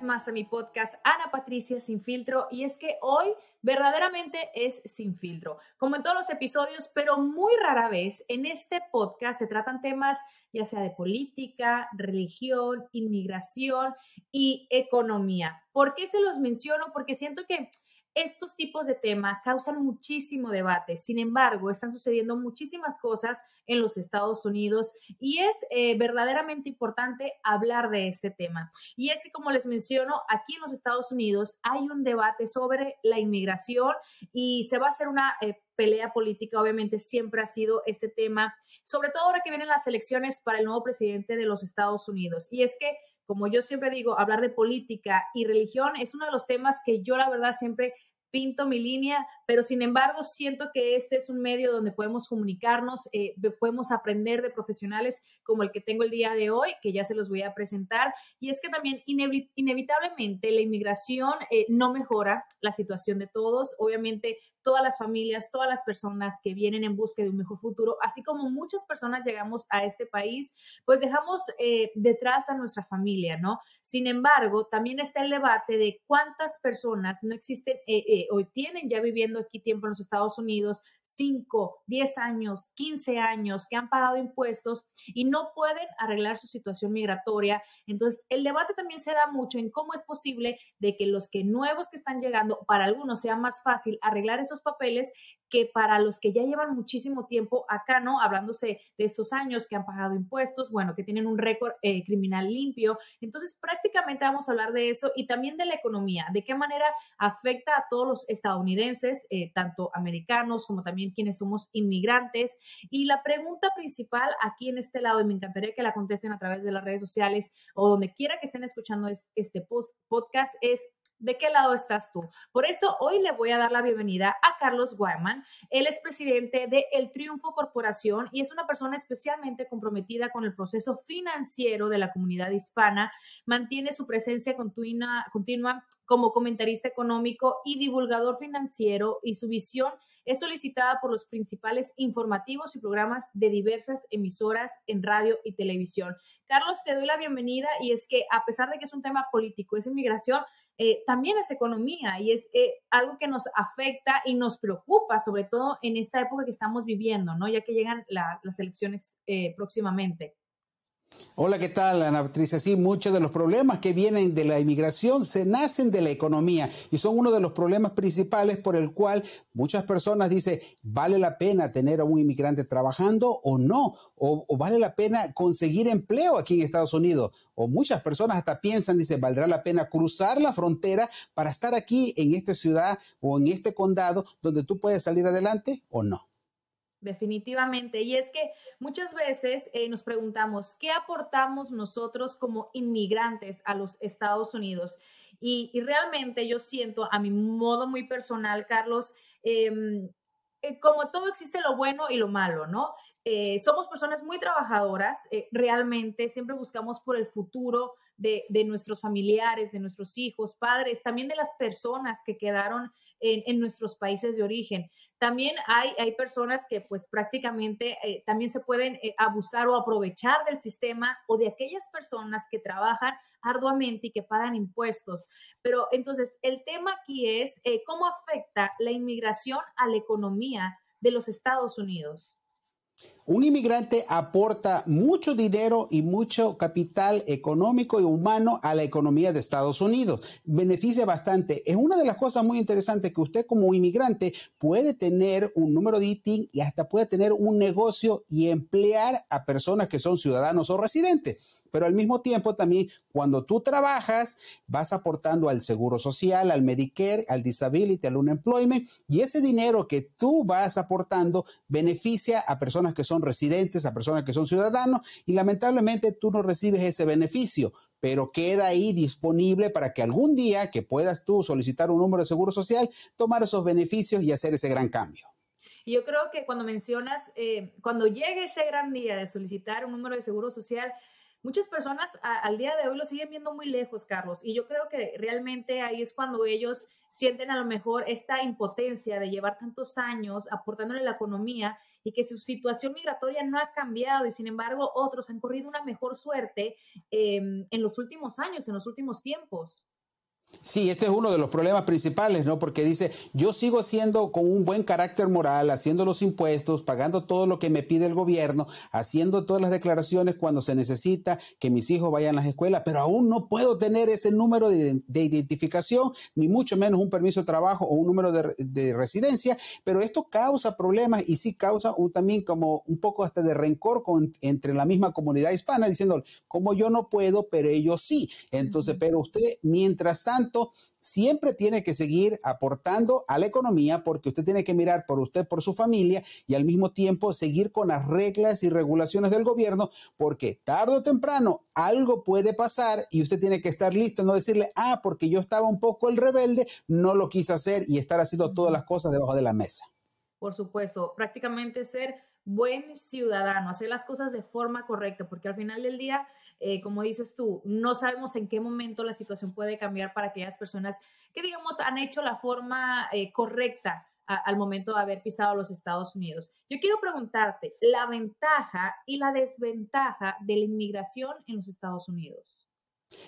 Más a mi podcast Ana Patricia Sin Filtro y es que hoy verdaderamente es sin filtro, como en todos los episodios, pero muy rara vez en este podcast se tratan temas ya sea de política, religión, inmigración y economía. ¿Por qué se los menciono? Porque siento que estos tipos de temas causan muchísimo debate. Sin embargo, están sucediendo muchísimas cosas en los Estados Unidos y es eh, verdaderamente importante hablar de este tema. Y es que, como les menciono, aquí en los Estados Unidos hay un debate sobre la inmigración y se va a hacer una eh, pelea política. Obviamente, siempre ha sido este tema, sobre todo ahora que vienen las elecciones para el nuevo presidente de los Estados Unidos. Y es que como yo siempre digo, hablar de política y religión es uno de los temas que yo la verdad siempre pinto mi línea, pero sin embargo siento que este es un medio donde podemos comunicarnos, eh, podemos aprender de profesionales como el que tengo el día de hoy, que ya se los voy a presentar. Y es que también inevitablemente la inmigración eh, no mejora la situación de todos. Obviamente todas las familias, todas las personas que vienen en busca de un mejor futuro, así como muchas personas llegamos a este país, pues dejamos eh, detrás a nuestra familia, ¿no? Sin embargo, también está el debate de cuántas personas no existen eh, eh, tienen ya viviendo aquí tiempo en los Estados Unidos, 5, 10 años, 15 años, que han pagado impuestos y no pueden arreglar su situación migratoria. Entonces, el debate también se da mucho en cómo es posible de que los que nuevos que están llegando, para algunos sea más fácil arreglar esos papeles que para los que ya llevan muchísimo tiempo acá, ¿no? Hablándose de estos años que han pagado impuestos, bueno, que tienen un récord eh, criminal limpio. Entonces, prácticamente vamos a hablar de eso y también de la economía, de qué manera afecta a todos los estadounidenses, eh, tanto americanos como también quienes somos inmigrantes. Y la pregunta principal aquí en este lado, y me encantaría que la contesten a través de las redes sociales o donde quiera que estén escuchando este podcast, es ¿De qué lado estás tú? Por eso hoy le voy a dar la bienvenida a Carlos Guayman. Él es presidente de El Triunfo Corporación y es una persona especialmente comprometida con el proceso financiero de la comunidad hispana. Mantiene su presencia continua, continua como comentarista económico y divulgador financiero y su visión es solicitada por los principales informativos y programas de diversas emisoras en radio y televisión. Carlos, te doy la bienvenida y es que a pesar de que es un tema político, es inmigración, eh, también es economía y es eh, algo que nos afecta y nos preocupa, sobre todo en esta época que estamos viviendo, ¿no? Ya que llegan las elecciones eh, próximamente. Hola, ¿qué tal, Ana Patricia? Sí, muchos de los problemas que vienen de la inmigración se nacen de la economía y son uno de los problemas principales por el cual muchas personas dicen, ¿vale la pena tener a un inmigrante trabajando o no? O, vale la pena conseguir empleo aquí en Estados Unidos? O muchas personas hasta piensan, dice, ¿valdrá la pena cruzar la frontera para estar aquí en esta ciudad o en este condado donde tú puedes salir adelante o no? Definitivamente. Y es que muchas veces eh, nos preguntamos, ¿qué aportamos nosotros como inmigrantes a los Estados Unidos? Y, realmente yo siento, a mi modo muy personal, Carlos, em, eh, como todo existe lo bueno y lo malo, ¿no? Eh, somos personas muy trabajadoras, realmente siempre buscamos por el futuro de, de, nuestros familiares, de nuestros hijos, padres, también de las personas que quedaron en, nuestros países de origen. También hay, hay personas que pues prácticamente eh, también se pueden eh, abusar o aprovechar del sistema o de aquellas personas que trabajan arduamente y que pagan impuestos. Pero entonces el tema aquí es eh, cómo afecta la inmigración a la economía de los Estados Unidos. Un inmigrante aporta mucho dinero y mucho capital económico y humano a la economía de Estados Unidos. Beneficia bastante. Es una de las cosas muy interesantes que usted como inmigrante puede tener un número de ITIN y hasta puede tener un negocio y emplear a personas que son ciudadanos o residentes pero al mismo tiempo también cuando tú trabajas vas aportando al seguro social, al Medicare, al Disability, al Unemployment y ese dinero que tú vas aportando beneficia a personas que son residentes, a personas que son ciudadanos y lamentablemente tú no recibes ese beneficio pero queda ahí disponible para que algún día que puedas tú solicitar un número de seguro social, tomar esos beneficios y hacer ese gran cambio. yo creo que cuando mencionas, eh, cuando llegue ese gran día de solicitar un número de seguro social, Muchas personas al día de hoy lo siguen viendo muy lejos, Carlos, y yo creo que realmente ahí es cuando ellos sienten a lo mejor esta impotencia de llevar tantos años aportándole a la economía y que su situación migratoria no ha cambiado y sin embargo otros han corrido una mejor suerte em, en los últimos años, en los últimos tiempos. Sí, este es uno de los problemas principales, ¿no? Porque dice, yo sigo siendo con un buen carácter moral, haciendo los impuestos, pagando todo lo que me pide el gobierno, haciendo todas las declaraciones cuando se necesita que mis hijos vayan a las escuelas, pero aún no puedo tener ese número de, identificación, ni mucho menos un permiso de trabajo o un número de, residencia, pero esto causa problemas y sí causa también como un poco hasta de rencor con, entre la misma comunidad hispana, diciendo, como yo no puedo, pero ellos sí. Entonces, pero usted, mientras tanto, siempre tiene que seguir aportando a la economía porque usted tiene que mirar por usted, por su familia y al mismo tiempo seguir con las reglas y regulaciones del gobierno porque tarde o temprano algo puede pasar y usted tiene que estar listo, no decirle, ah, porque yo estaba un poco el rebelde, no lo quise hacer y estar haciendo todas las cosas debajo de la mesa. Por supuesto, prácticamente ser buen ciudadano, hacer las cosas de forma correcta, porque al final del día eh, como dices tú, no sabemos en qué momento la situación puede cambiar para aquellas personas que, digamos, han hecho la forma eh, correcta al momento de haber pisado los Estados Unidos. Yo quiero preguntarte la ventaja y la desventaja de la inmigración en los Estados Unidos.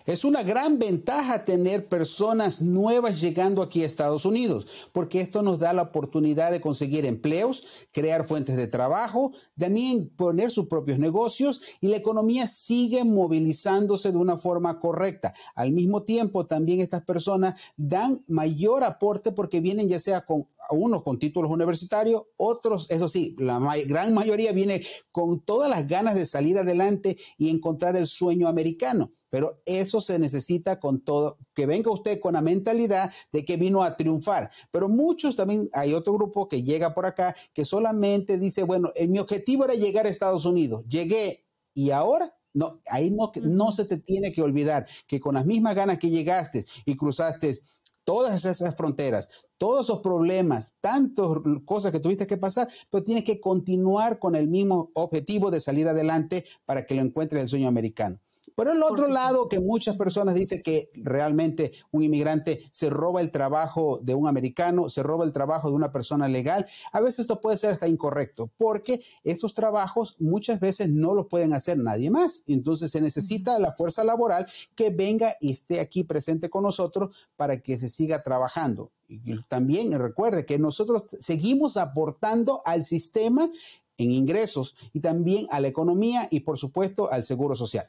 Es una gran ventaja tener personas nuevas llegando aquí a Estados Unidos, porque esto nos da la oportunidad de conseguir empleos, crear fuentes de trabajo, también poner sus propios negocios y la economía sigue movilizándose de una forma correcta. Al mismo tiempo, también estas personas dan mayor aporte porque vienen ya sea con unos con títulos universitarios, otros, eso sí, la gran mayoría viene con todas las ganas de salir adelante y encontrar el sueño americano. Pero eso se necesita con todo, que venga usted con la mentalidad de que vino a triunfar. Pero muchos también, hay otro grupo que llega por acá que solamente dice, bueno, mi objetivo era llegar a Estados Unidos, llegué y ahora no, ahí no, no se te tiene que olvidar que con las mismas ganas que llegaste y cruzaste todas esas fronteras, todos esos problemas, tantas cosas que tuviste que pasar, pero tienes que continuar con el mismo objetivo de salir adelante para que lo encuentres el sueño americano. Pero el otro lado que muchas personas dicen que realmente un inmigrante se roba el trabajo de un americano, se roba el trabajo de una persona legal, a veces esto puede ser hasta incorrecto, porque esos trabajos muchas veces no los pueden hacer nadie más. Entonces se necesita la fuerza laboral que venga y esté aquí presente con nosotros para que se siga trabajando. Y también recuerde que nosotros seguimos aportando al sistema en ingresos y también a la economía y por supuesto al seguro social.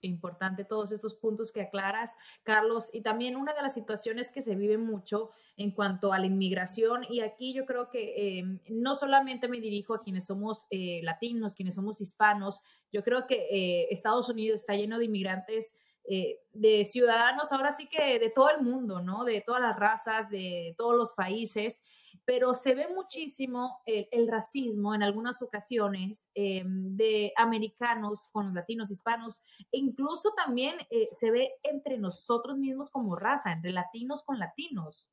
Importante todos estos puntos que aclaras, Carlos, y también una de las situaciones que se vive mucho en cuanto a la inmigración, y aquí yo creo que eh, no solamente me dirijo a quienes somos eh, latinos, quienes somos hispanos, yo creo que eh, Estados Unidos está lleno de inmigrantes de ciudadanos, ahora sí que de todo el mundo, ¿no? De todas las razas, de todos los países pero se ve muchísimo el, racismo en algunas ocasiones eh, de americanos con latinos, hispanos, e incluso también eh, se ve entre nosotros mismos como raza, entre latinos con latinos.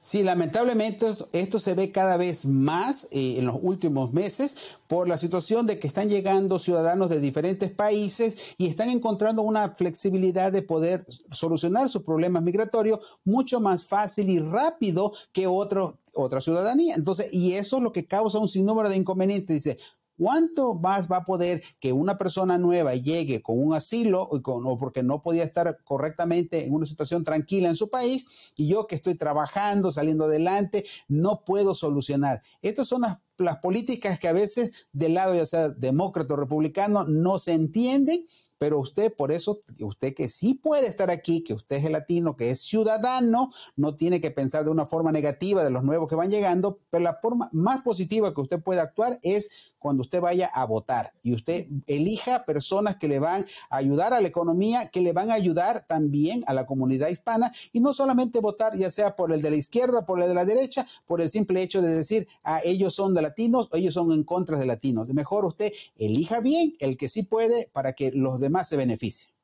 Sí, lamentablemente esto se ve cada vez más eh, en los últimos meses por la situación de que están llegando ciudadanos de diferentes países y están encontrando una flexibilidad de poder solucionar sus problemas migratorios mucho más fácil y rápido que otro, otra ciudadanía. Entonces, y eso es lo que causa un sinnúmero de inconvenientes. Dice, ¿Cuánto más va a poder que una persona nueva llegue con un asilo o, o, porque no podía estar correctamente en una situación tranquila en su país y yo que estoy trabajando, saliendo adelante, no puedo solucionar? Estas son las, las políticas que a veces del lado ya sea demócrata o republicano no se entienden pero usted, por eso, usted que sí puede estar aquí, que usted es el latino, que es ciudadano, no tiene que pensar de una forma negativa de los nuevos que van llegando, pero la forma más positiva que usted puede actuar es cuando usted vaya a votar y usted elija personas que le van a ayudar a la economía, que le van a ayudar también a la comunidad hispana y no solamente votar ya sea por el de la izquierda, por el de la derecha, por el simple hecho de decir, a ah, ellos son de latinos ellos son en contra de latinos. Mejor usted elija bien el que sí puede para que los demás se beneficien.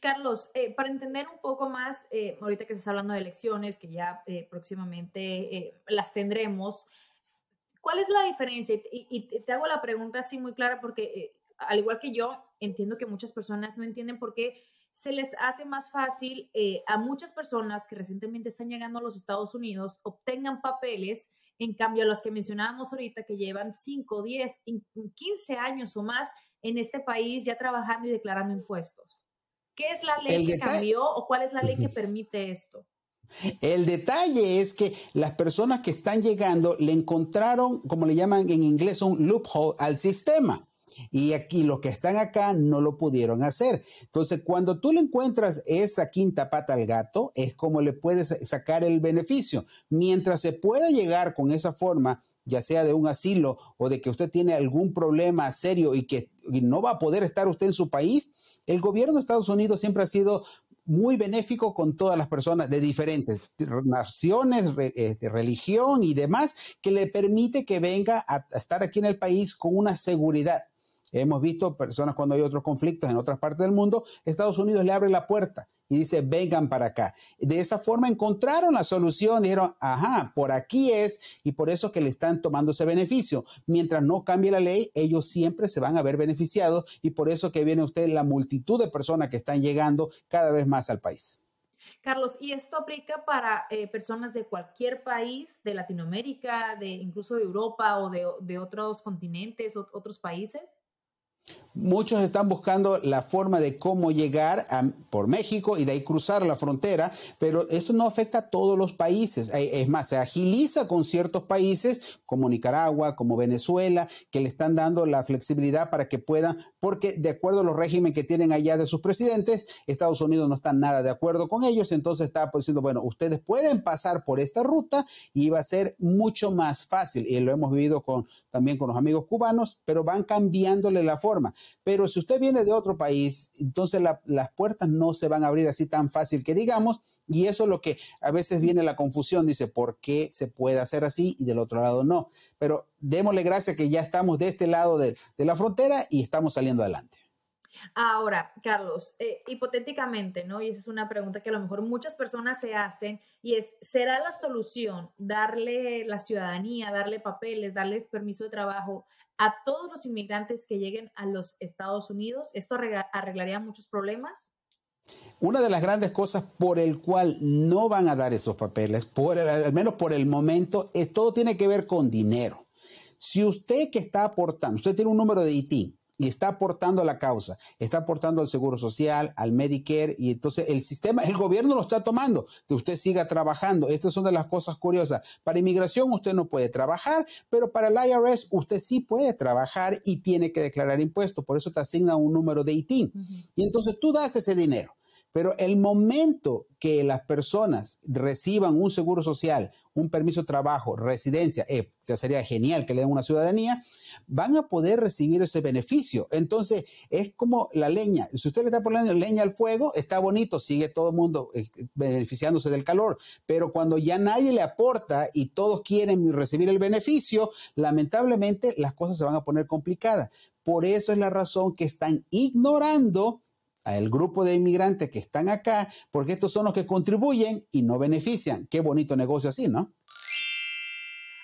Carlos, eh, para entender un poco más, eh, ahorita que se está hablando de elecciones, que ya eh, próximamente las tendremos, ¿Cuál es la diferencia? Y, te hago la pregunta así muy clara porque, eh, al igual que yo, entiendo que muchas personas no entienden por qué se les hace más fácil eh, a muchas personas que recientemente están llegando a los Estados Unidos obtengan papeles, en cambio a los que mencionábamos ahorita que llevan 5, 10, 15 años o más en este país ya trabajando y declarando impuestos. ¿Qué es la ley que cambió o cuál es la ley que permite esto? El detalle es que las personas que están llegando le encontraron, como le llaman en inglés, un loophole al sistema. Y aquí los que están acá no lo pudieron hacer. Entonces, cuando tú le encuentras esa quinta pata al gato, es como le puedes sacar el beneficio. Mientras se pueda llegar con esa forma, ya sea de un asilo o de que usted tiene algún problema serio y que no va a poder estar usted en su país, el gobierno de Estados Unidos siempre ha sido muy benéfico con todas las personas de diferentes naciones, este, religión y demás, que le permite que venga a, estar aquí en el país con una seguridad. Hemos visto personas cuando hay otros conflictos en otras partes del mundo, Estados Unidos le abre la puerta y dice, vengan para acá. De esa forma encontraron la solución, dijeron, ajá, por aquí es, y por eso que le están tomando ese beneficio. Mientras no cambie la ley, ellos siempre se van a ver beneficiados y por eso que viene usted la multitud de personas que están llegando cada vez más al país. Carlos, ¿y esto aplica para eh, personas de cualquier país, de Latinoamérica, de incluso de Europa o de, de otros continentes, o, otros países? Muchos están buscando la forma de cómo llegar por México y de ahí cruzar la frontera, pero eso no afecta a todos los países. Es más, se agiliza con ciertos países como Nicaragua, como Venezuela, que le están dando la flexibilidad para que puedan, porque de acuerdo a los regímenes que tienen allá de sus presidentes, Estados Unidos no está nada de acuerdo con ellos, entonces está diciendo, bueno, ustedes pueden pasar por esta ruta y va a ser mucho más fácil. Y lo hemos vivido con, también con los amigos cubanos, pero van cambiándole la forma. Pero si usted viene de otro país, entonces las puertas no se van a abrir así tan fácil que digamos, y eso es lo que a veces viene la confusión, dice, ¿por qué se puede hacer así y del otro lado no? Pero démosle gracias que ya estamos de este lado de, la frontera y estamos saliendo adelante. Ahora, Carlos, eh, hipotéticamente, ¿no? Y esa es una pregunta que a lo mejor muchas personas se hacen y es, ¿será la solución darle la ciudadanía, darle papeles, darles permiso de trabajo a todos los inmigrantes que lleguen a los Estados Unidos? ¿Esto arreglaría muchos problemas? Una de las grandes cosas por el cual no van a dar esos papeles, por al menos por el momento, es todo tiene que ver con dinero. si usted que está aportando, usted tiene un número de ITIN, y está aportando a la causa, está aportando al Seguro Social, al Medicare, y entonces el sistema, el gobierno lo está tomando, que usted siga trabajando. Estas son de las cosas curiosas. Para inmigración usted no puede trabajar, pero para el IRS usted sí puede trabajar y tiene que declarar impuestos. Por eso te asigna un número de ITIN. Y entonces tú das ese dinero. Pero el momento que las personas reciban un seguro social, un permiso de trabajo, residencia, eh, sería genial que le den una ciudadanía, van a poder recibir ese beneficio. Entonces, es como la leña. Si usted le está poniendo leña al fuego, está bonito, sigue todo el mundo eh, beneficiándose del calor. Pero cuando ya nadie le aporta y todos quieren recibir el beneficio, lamentablemente las cosas se van a poner complicadas. Por eso es la razón que están ignorando al grupo de inmigrantes que están acá, porque estos son los que contribuyen y no benefician. Qué bonito negocio así, ¿no?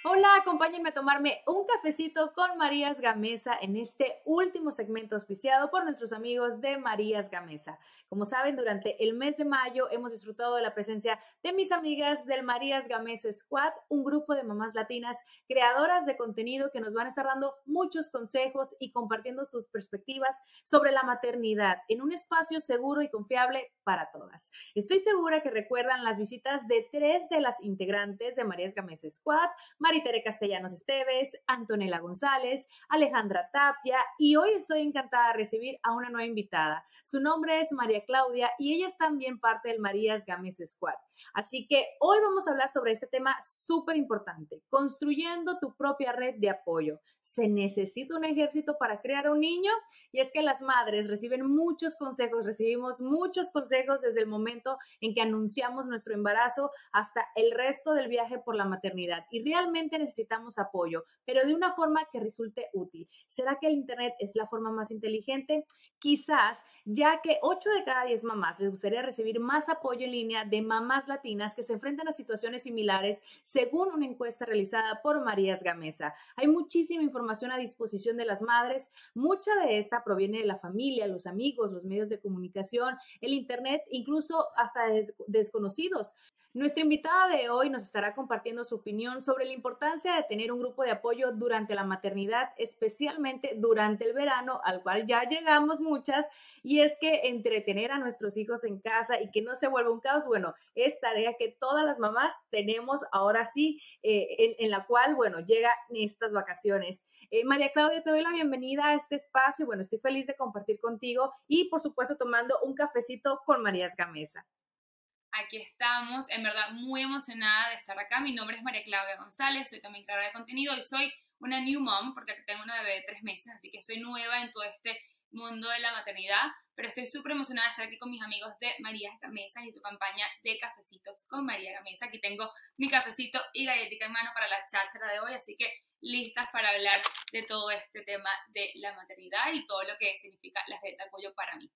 Hola, acompáñenme a tomarme un cafecito con Marías Gamesa en este último segmento auspiciado por nuestros amigos de Marías Gamesa. Como saben, durante el mes de mayo hemos disfrutado de la presencia de mis amigas del Marías Gamesa Squad, un grupo de mamás latinas creadoras de contenido que nos van a estar dando muchos consejos y compartiendo sus perspectivas sobre la maternidad en un espacio seguro y confiable para todas. Estoy segura que recuerdan las visitas de tres de las integrantes de Marías Gamesa Squad, Maritere Castellanos Esteves, Antonella González, Alejandra Tapia y hoy estoy encantada de recibir a una nueva invitada. Su nombre es María Claudia y ella es también parte del Marías Gámez Squad. Así que hoy vamos a hablar sobre este tema súper importante, construyendo tu propia red de apoyo. ¿Se necesita un ejército para crear un niño? Y es que las madres reciben muchos consejos, recibimos muchos consejos desde el momento en que anunciamos nuestro embarazo hasta el resto del viaje por la maternidad. Y realmente necesitamos apoyo, pero de una forma que resulte útil. ¿Será que el Internet es la forma más inteligente? Quizás, ya que 8 de cada 10 mamás les gustaría recibir más apoyo en línea de mamás latinas que se enfrentan a situaciones similares, según una encuesta realizada por Marías Gamesa. Hay muchísima información a disposición de las madres. Mucha de esta proviene de la familia, los amigos, los medios de comunicación, el Internet, incluso hasta desconocidos. Nuestra invitada de hoy nos estará compartiendo su opinión sobre la importancia de tener un grupo de apoyo durante la maternidad, especialmente durante el verano, al cual ya llegamos muchas, y es que entretener a nuestros hijos en casa y que no se vuelva un caos, bueno, es tarea que todas las mamás tenemos ahora sí, eh, en, la cual, bueno, llegan estas vacaciones. Eh, María Claudia, te doy la bienvenida a este espacio. Bueno, estoy feliz de compartir contigo y, por supuesto, tomando un cafecito con Marías Gamesa aquí estamos, en verdad muy emocionada de estar acá. Mi nombre es María Claudia González, soy también creadora de contenido y soy una new mom porque tengo una bebé de tres meses, así que soy nueva en todo este mundo de la maternidad, pero estoy súper emocionada de estar aquí con mis amigos de María Gamesa y su campaña de cafecitos con María Gamesa. Aquí tengo mi cafecito y galletita en mano para la cháchara de hoy, así que listas para hablar de todo este tema de la maternidad y todo lo que significa la red de apoyo para mí.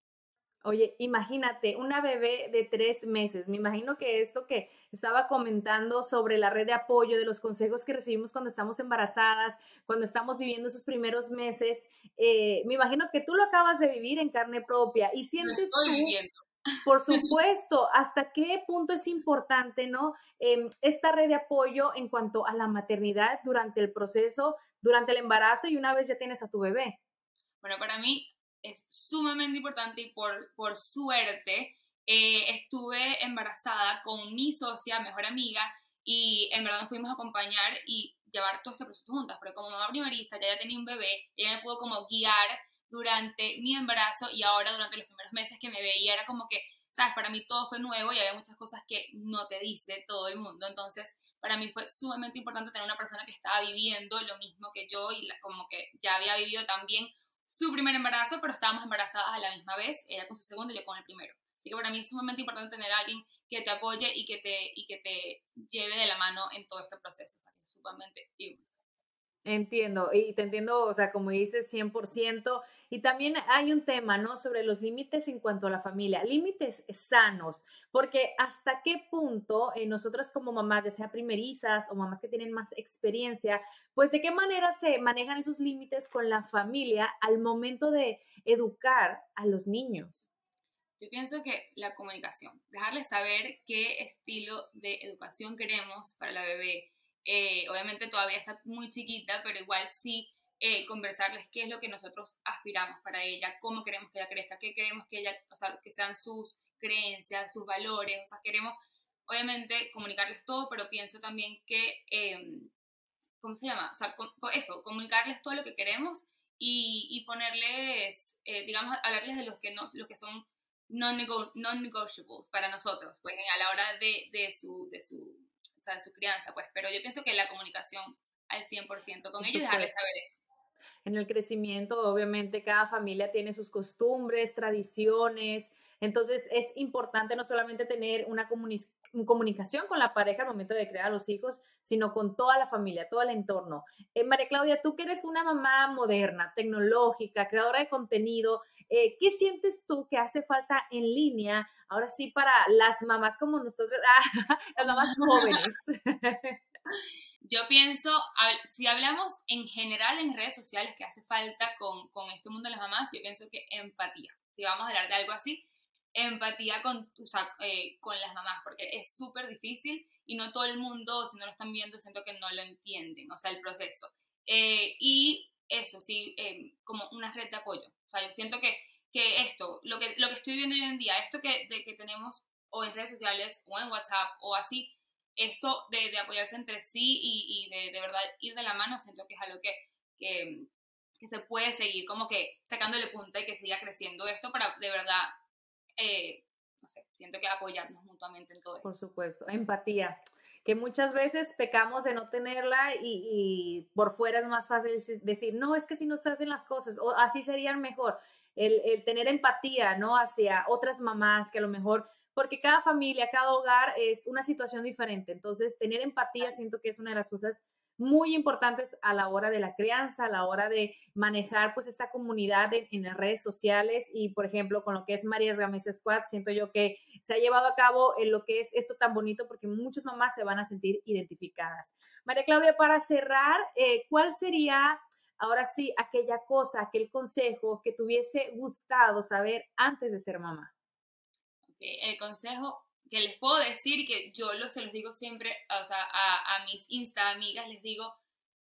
Oye, imagínate, una bebé de tres meses. Me imagino que esto que estaba comentando sobre la red de apoyo, de los consejos que recibimos cuando estamos embarazadas, cuando estamos viviendo esos primeros meses, eh, me imagino que tú lo acabas de vivir en carne propia y sientes Por supuesto, ¿hasta qué punto es importante, no? Em, esta red de apoyo en cuanto a la maternidad durante el proceso, durante el embarazo y una vez ya tienes a tu bebé. Bueno, para mí es sumamente importante y por, por suerte eh, estuve embarazada con mi socia, mejor amiga, y en verdad nos pudimos acompañar y llevar todo este proceso juntas, pero como mamá primeriza, ya, ya tenía un bebé, ella me pudo como guiar durante mi embarazo y ahora durante los primeros meses que me veía era como que, sabes, para mí todo fue nuevo y había muchas cosas que no te dice todo el mundo, entonces para mí fue sumamente importante tener una persona que estaba viviendo lo mismo que yo y como que ya había vivido también su primer embarazo, pero estábamos embarazadas a la misma vez, ella con su segundo y yo con el primero. Así que para mí es sumamente importante tener a alguien que te apoye y que te, y que te lleve de la mano en todo este proceso. O sea, que es sumamente Entiendo, y te entiendo, o sea, como dices, 100%. Y también hay un tema, ¿no? Sobre los límites en cuanto a la familia, límites sanos, porque hasta qué punto eh, nosotras como mamás, ya sea primerizas o mamás que tienen más experiencia, pues de qué manera se manejan esos límites con la familia al momento de educar a los niños. Yo pienso que la comunicación, dejarles saber qué estilo de educación queremos para la bebé, eh, obviamente todavía está muy chiquita, pero igual sí eh, conversarles qué es lo que nosotros aspiramos para ella, cómo queremos que ella crezca, qué queremos que ella, o sea, que sean sus creencias, sus valores, o sea, queremos obviamente comunicarles todo, pero pienso también que, em, ¿cómo se llama? O sea, eso, comunicarles todo lo que queremos y, ponerles, eh, digamos, hablarles de los que, no, los que son non-negotiables para nosotros, pues a la hora de, de, su, de, su, sea, de su crianza, pues, pero yo pienso que la comunicación al 100% con ellos y dejarles saber eso. En el crecimiento, obviamente cada familia tiene sus costumbres, tradiciones, entonces es importante no solamente tener una comunicación con la pareja al momento de crear a los hijos, sino con toda la familia, todo el entorno. Eh, María Claudia, tú que eres una mamá moderna, tecnológica, creadora de contenido, eh, ¿qué sientes tú que hace falta en línea, ahora sí, para las mamás como nosotros, las mamás jóvenes? Yo pienso, si hablamos en general en redes sociales que hace falta con, con este mundo de las mamás, yo pienso que empatía. Si vamos a hablar de algo así, empatía con, eh, con las mamás, porque es súper difícil y no todo el mundo, si no lo están viendo, siento que no lo entienden, o sea, el proceso. Eh, y eso, sí, em, como una red de apoyo. O sea, yo siento que, que esto, lo que, lo que estoy viendo hoy en día, esto que, de que tenemos o en redes sociales o en WhatsApp o así, esto de, de apoyarse entre sí y, y de, de, verdad ir de la mano, siento que es algo que, que, que, se puede seguir como que sacándole punta y que siga creciendo esto para de verdad, eh, no sé, siento que apoyarnos mutuamente en todo. Por supuesto, empatía que muchas veces pecamos de no tenerla y, y, por fuera es más fácil decir, no, es que si no se hacen las cosas, o así serían mejor. El, el, tener empatía, ¿no? Hacia otras mamás que a lo mejor porque cada familia, cada hogar es una situación diferente. Entonces, tener empatía siento que es una de las cosas muy importantes a la hora de la crianza, a la hora de manejar pues esta comunidad en, las redes sociales y por ejemplo con lo que es Marías Games Squad, siento yo que se ha llevado a cabo en lo que es esto tan bonito porque muchas mamás se van a sentir identificadas. María Claudia, para cerrar, eh, ¿cuál sería ahora sí aquella cosa, aquel consejo que te hubiese gustado saber antes de ser mamá? El consejo que les puedo decir, que yo lo, se los digo siempre, o sea, a, a mis Insta amigas, les digo,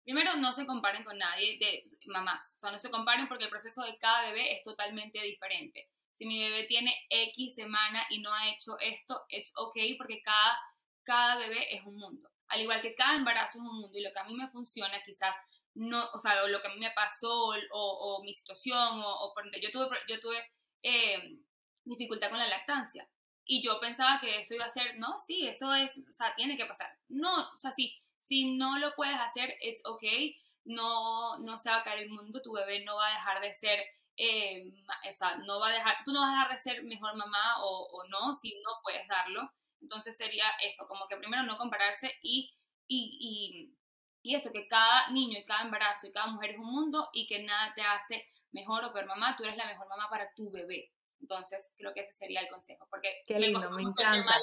primero no se comparen con nadie de mamás, o sea, no se comparen porque el proceso de cada bebé es totalmente diferente. Si mi bebé tiene X semana y no ha hecho esto, es ok porque cada, cada bebé es un mundo. Al igual que cada embarazo es un mundo y lo que a mí me funciona quizás no, o sea, lo que a mí me pasó o, o mi situación o, o yo tuve, yo tuve eh, dificultad con la lactancia. Y yo pensaba que eso iba a ser, no, sí, eso es, o sea, tiene que pasar. No, o sea, sí, si no lo puedes hacer, it's okay, no, no se va a caer el mundo, tu bebé no va a dejar de ser, eh, o sea, no va a dejar, tú no vas a dejar de ser mejor mamá o, o no, si no puedes darlo. Entonces sería eso, como que primero no compararse y, y, y, y eso, que cada niño y cada embarazo y cada mujer es un mundo y que nada te hace mejor o peor mamá, tú eres la mejor mamá para tu bebé. Entonces, creo que ese sería el consejo. Porque Qué lindo, me, encanta.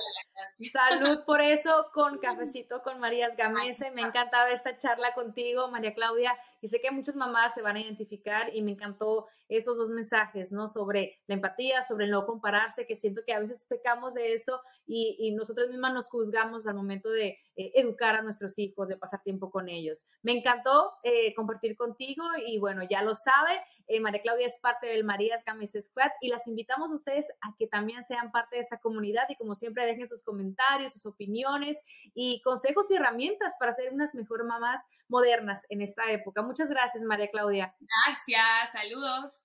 Salud por eso con Cafecito con Marías Gamese. Me ha encantado esta charla contigo, María Claudia. Y sé que muchas mamás se van a identificar y me encantó esos dos mensajes, ¿no? Sobre la empatía, sobre el no compararse, que siento que a veces pecamos de eso y, y nosotros mismas nos juzgamos al momento de eh, educar a nuestros hijos, de pasar tiempo con ellos. Me encantó eh, compartir contigo y bueno, ya lo sabe, eh, María Claudia es parte del Marías Games Squad y las invitamos a ustedes a que también sean parte de esta comunidad y como siempre dejen sus comentarios, sus opiniones y consejos y herramientas para ser unas mejor mamás modernas en esta época. Muchas gracias, María Claudia. Gracias, saludos.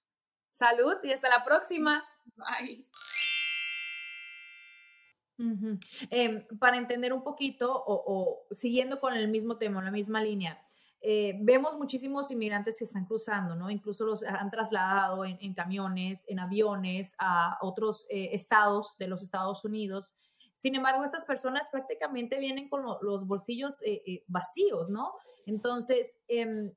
Salud y hasta la próxima. Bye. eh, para entender un poquito o, o, siguiendo con el mismo tema, la misma línea, eh, vemos muchísimos inmigrantes que están cruzando, ¿no? Incluso los han trasladado en, en camiones, en aviones a otros eh, estados de los Estados Unidos. Sin embargo, estas personas prácticamente vienen con lo, los bolsillos eh, vacíos, ¿no? Entonces, em,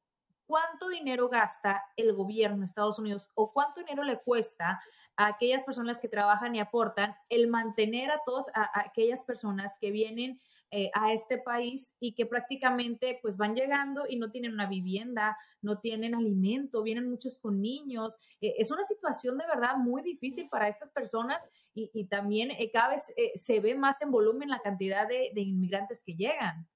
¿cuánto dinero gasta el gobierno de Estados Unidos o cuánto dinero le cuesta a aquellas personas que trabajan y aportan, el mantener a todas aquellas personas que vienen eh, a este país y que prácticamente pues van llegando y no tienen una vivienda, no tienen alimento, vienen muchos con niños. Eh, es una situación de verdad muy difícil para estas personas y, y también eh, cada vez eh, se ve más en volumen la cantidad de, de inmigrantes que llegan.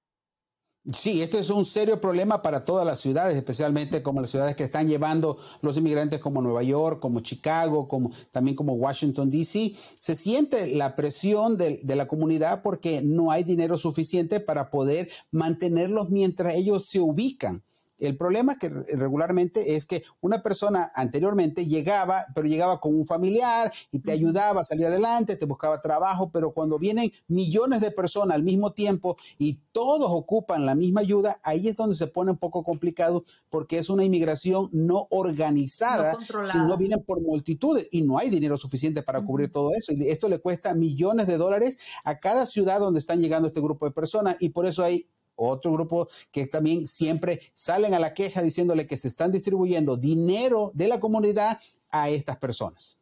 Sí, esto es un serio problema para todas las ciudades, especialmente como las ciudades que están llevando los inmigrantes como Nueva York, como Chicago, como también como Washington, D.C. Se siente la presión de, de, la comunidad porque no hay dinero suficiente para poder mantenerlos mientras ellos se ubican. El problema que regularmente es que una persona anteriormente llegaba, pero llegaba con un familiar y te ayudaba a salir adelante, te buscaba trabajo, pero cuando vienen millones de personas al mismo tiempo y todos ocupan la misma ayuda, ahí es donde se pone un poco complicado porque es una inmigración no organizada, no si no vienen por multitudes y no hay dinero suficiente para cubrir todo eso. Y esto le cuesta millones de dólares a cada ciudad donde están llegando este grupo de personas y por eso hay otro grupo que también siempre salen a la queja diciéndole que se están distribuyendo dinero de la comunidad a estas personas.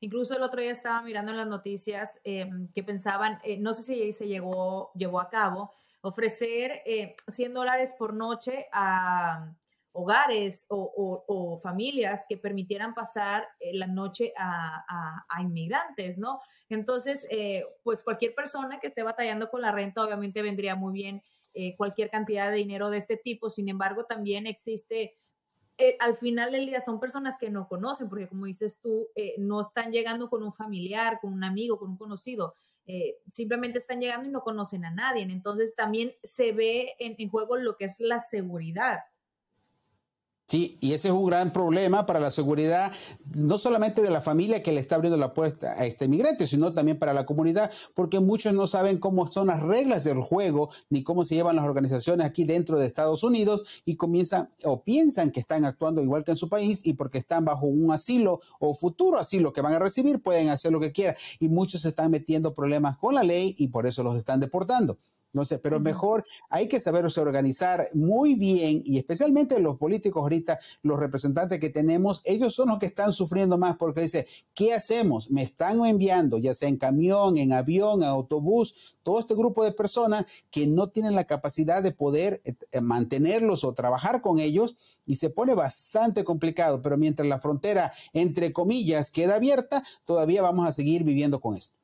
Incluso el otro día estaba mirando en las noticias eh, que pensaban, eh, no sé si se llegó, llevó a cabo, ofrecer eh, 100 dólares por noche a hogares o, familias que permitieran pasar eh, la noche a, a, a, inmigrantes, ¿no? Entonces, eh, pues cualquier persona que esté batallando con la renta obviamente vendría muy bien eh, cualquier cantidad de dinero de este tipo. Sin embargo, también existe, eh, al final del día son personas que no conocen, porque como dices tú, eh, no están llegando con un familiar, con un amigo, con un conocido. simplemente están llegando y no conocen a nadie. Entonces también se ve en, en juego lo que es la seguridad. Sí, y ese es un gran problema para la seguridad, no solamente de la familia que le está abriendo la puerta a este inmigrante, sino también para la comunidad, porque muchos no saben cómo son las reglas del juego, ni cómo se llevan las organizaciones aquí dentro de Estados Unidos y comienzan o piensan que están actuando igual que en su país y porque están bajo un asilo o futuro asilo que van a recibir, pueden hacer lo que quieran. Y muchos se están metiendo problemas con la ley y por eso los están deportando. No sé, pero mejor hay que saberse organizar muy bien y especialmente los políticos ahorita, los representantes que tenemos, ellos son los que están sufriendo más porque dice, ¿qué hacemos? Me están enviando, ya sea en camión, en avión, en autobús, todo este grupo de personas que no tienen la capacidad de poder eh, mantenerlos o trabajar con ellos y se pone bastante complicado, pero mientras la frontera, entre comillas, queda abierta, todavía vamos a seguir viviendo con esto.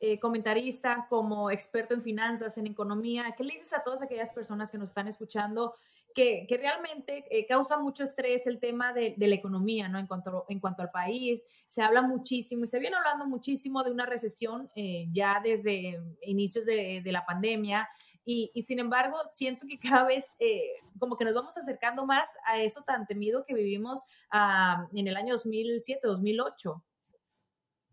eh, comentarista, como experto en finanzas, en economía, ¿qué le dices a todas aquellas personas que nos están escuchando que, que realmente eh, causa mucho estrés el tema de, de, la economía, ¿no? En cuanto, en cuanto al país, se habla muchísimo y se viene hablando muchísimo de una recesión eh, ya desde inicios de, de la pandemia. Y, y, sin embargo, siento que cada vez eh, como que nos vamos acercando más a eso tan temido que vivimos uh, en el año 2007, 2008.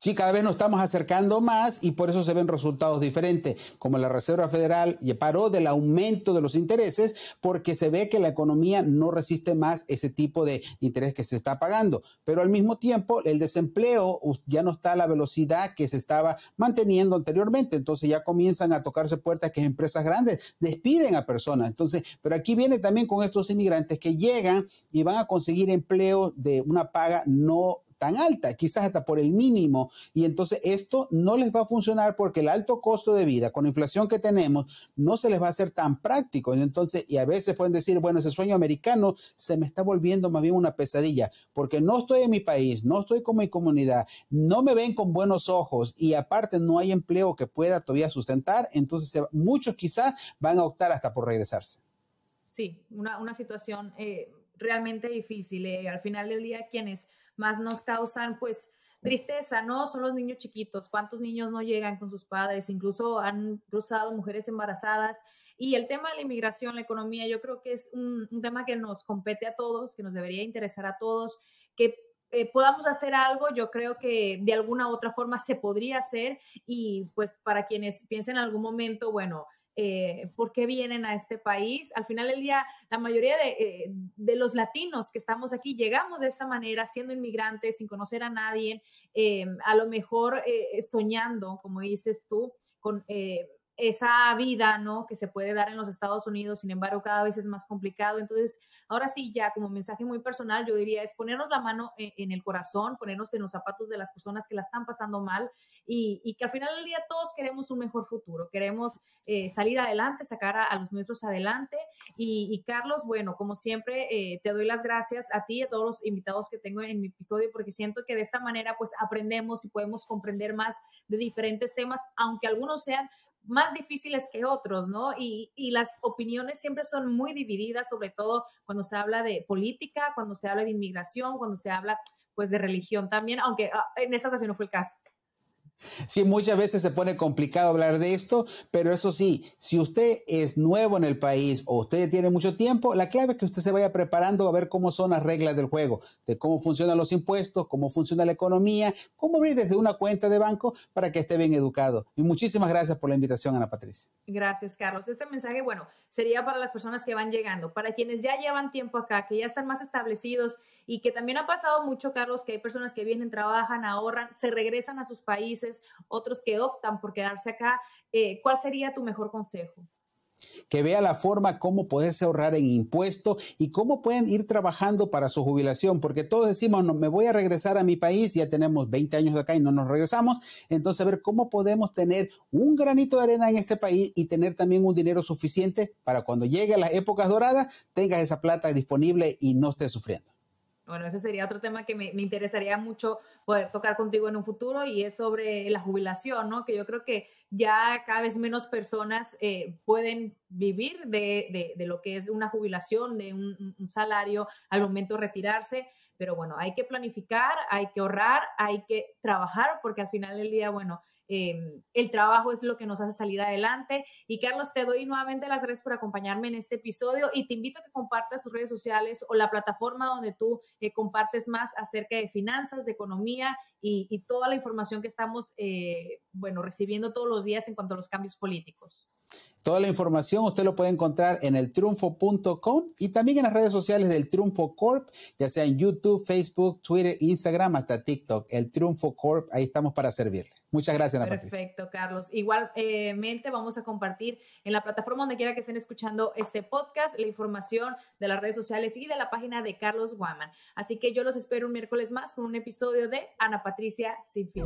Sí, cada vez nos estamos acercando más y por eso se ven resultados diferentes, como la Reserva Federal paró del aumento de los intereses porque se ve que la economía no resiste más ese tipo de interés que se está pagando. Pero al mismo tiempo, el desempleo ya no está a la velocidad que se estaba manteniendo anteriormente. Entonces ya comienzan a tocarse puertas que empresas grandes despiden a personas. Entonces, pero aquí viene también con estos inmigrantes que llegan y van a conseguir empleo de una paga no tan alta, quizás hasta por el mínimo. Y entonces esto no les va a funcionar porque el alto costo de vida con la inflación que tenemos no se les va a hacer tan práctico. Entonces, y a veces pueden decir, bueno, ese sueño americano se me está volviendo más bien una pesadilla porque no estoy en mi país, no estoy con mi comunidad, no me ven con buenos ojos y aparte no hay empleo que pueda todavía sustentar. Entonces, muchos quizás van a optar hasta por regresarse. Sí, una, una situación eh, realmente difícil. Eh, al final del día, quienes más nos causan pues tristeza, ¿no? Son los niños chiquitos. ¿Cuántos niños no llegan con sus padres? Incluso han cruzado mujeres embarazadas. Y el tema de la inmigración, la economía, yo creo que es un, tema que nos compete a todos, que nos debería interesar a todos, que eh, podamos hacer algo, yo creo que de alguna u otra forma se podría hacer y pues para quienes piensen en algún momento, bueno, eh, por qué vienen a este país. Al final del día, la mayoría eh, de, los latinos que estamos aquí llegamos de esta manera, siendo inmigrantes, sin conocer a nadie, eh, a lo mejor soñando, como dices tú, con esa vida, ¿no? Que se puede dar en los Estados Unidos, sin embargo, cada vez es más complicado. Entonces, ahora sí, ya como mensaje muy personal, yo diría es ponernos la mano en, el corazón, ponernos en los zapatos de las personas que la están pasando mal y, que al final del día todos queremos un mejor futuro, queremos eh, salir adelante, sacar a, los nuestros adelante. Y, Carlos, bueno, como siempre, eh, te doy las gracias a ti y a todos los invitados que tengo en mi episodio, porque siento que de esta manera pues aprendemos y podemos comprender más de diferentes temas, aunque algunos sean más difíciles que otros, ¿no? Y, y, las opiniones siempre son muy divididas, sobre todo cuando se habla de política, cuando se habla de inmigración, cuando se habla pues de religión también, aunque ah, en esta ocasión no fue el caso. Sí, muchas veces se pone complicado hablar de esto, pero eso sí, si usted es nuevo en el país o usted tiene mucho tiempo, la clave es que usted se vaya preparando a ver cómo son las reglas del juego, de cómo funcionan los impuestos, cómo funciona la economía, cómo abrir desde una cuenta de banco para que esté bien educado. Y muchísimas gracias por la invitación, Ana Patricia. Gracias, Carlos. Este mensaje, bueno, sería para las personas que van llegando, para quienes ya llevan tiempo acá, que ya están más establecidos y que también ha pasado mucho, Carlos, que hay personas que vienen, trabajan, ahorran, se regresan a sus países, otros que optan por quedarse acá. Eh, ¿Cuál sería tu mejor consejo? que vea la forma cómo poderse ahorrar en impuestos y cómo pueden ir trabajando para su jubilación, porque todos decimos, no, me voy a regresar a mi país, ya tenemos 20 años acá y no nos regresamos, entonces a ver cómo podemos tener un granito de arena en este país y tener también un dinero suficiente para cuando llegue a las épocas doradas, tengas esa plata disponible y no estés sufriendo. Bueno, ese sería otro tema que me, interesaría mucho poder tocar contigo en un futuro y es sobre la jubilación, ¿no? Que yo creo que ya cada vez menos personas eh, pueden vivir de, lo que es una jubilación, de un, un salario al momento de retirarse. Pero bueno, hay que planificar, hay que ahorrar, hay que trabajar, porque al final del día, bueno, Em, el trabajo es lo que nos hace salir adelante. Y Carlos, te doy nuevamente las gracias por acompañarme en este episodio y te invito a que compartas sus redes sociales o la plataforma donde tú eh, compartes más acerca de finanzas, de economía y, toda la información que estamos, eh, bueno, recibiendo todos los días en cuanto a los cambios políticos. Toda la información usted lo puede encontrar en el triunfo.com y también en las redes sociales del Triunfo Corp, ya sea en YouTube, Facebook, Twitter, Instagram, hasta TikTok. El Triunfo Corp, ahí estamos para servirle. Muchas gracias, Ana Perfecto, Carlos. Igualmente vamos a compartir en la plataforma donde quiera que estén escuchando este podcast la información de las redes sociales y de la página de Carlos Guaman. Así que yo los espero un miércoles más con un episodio de Ana Patricia Sin Fin.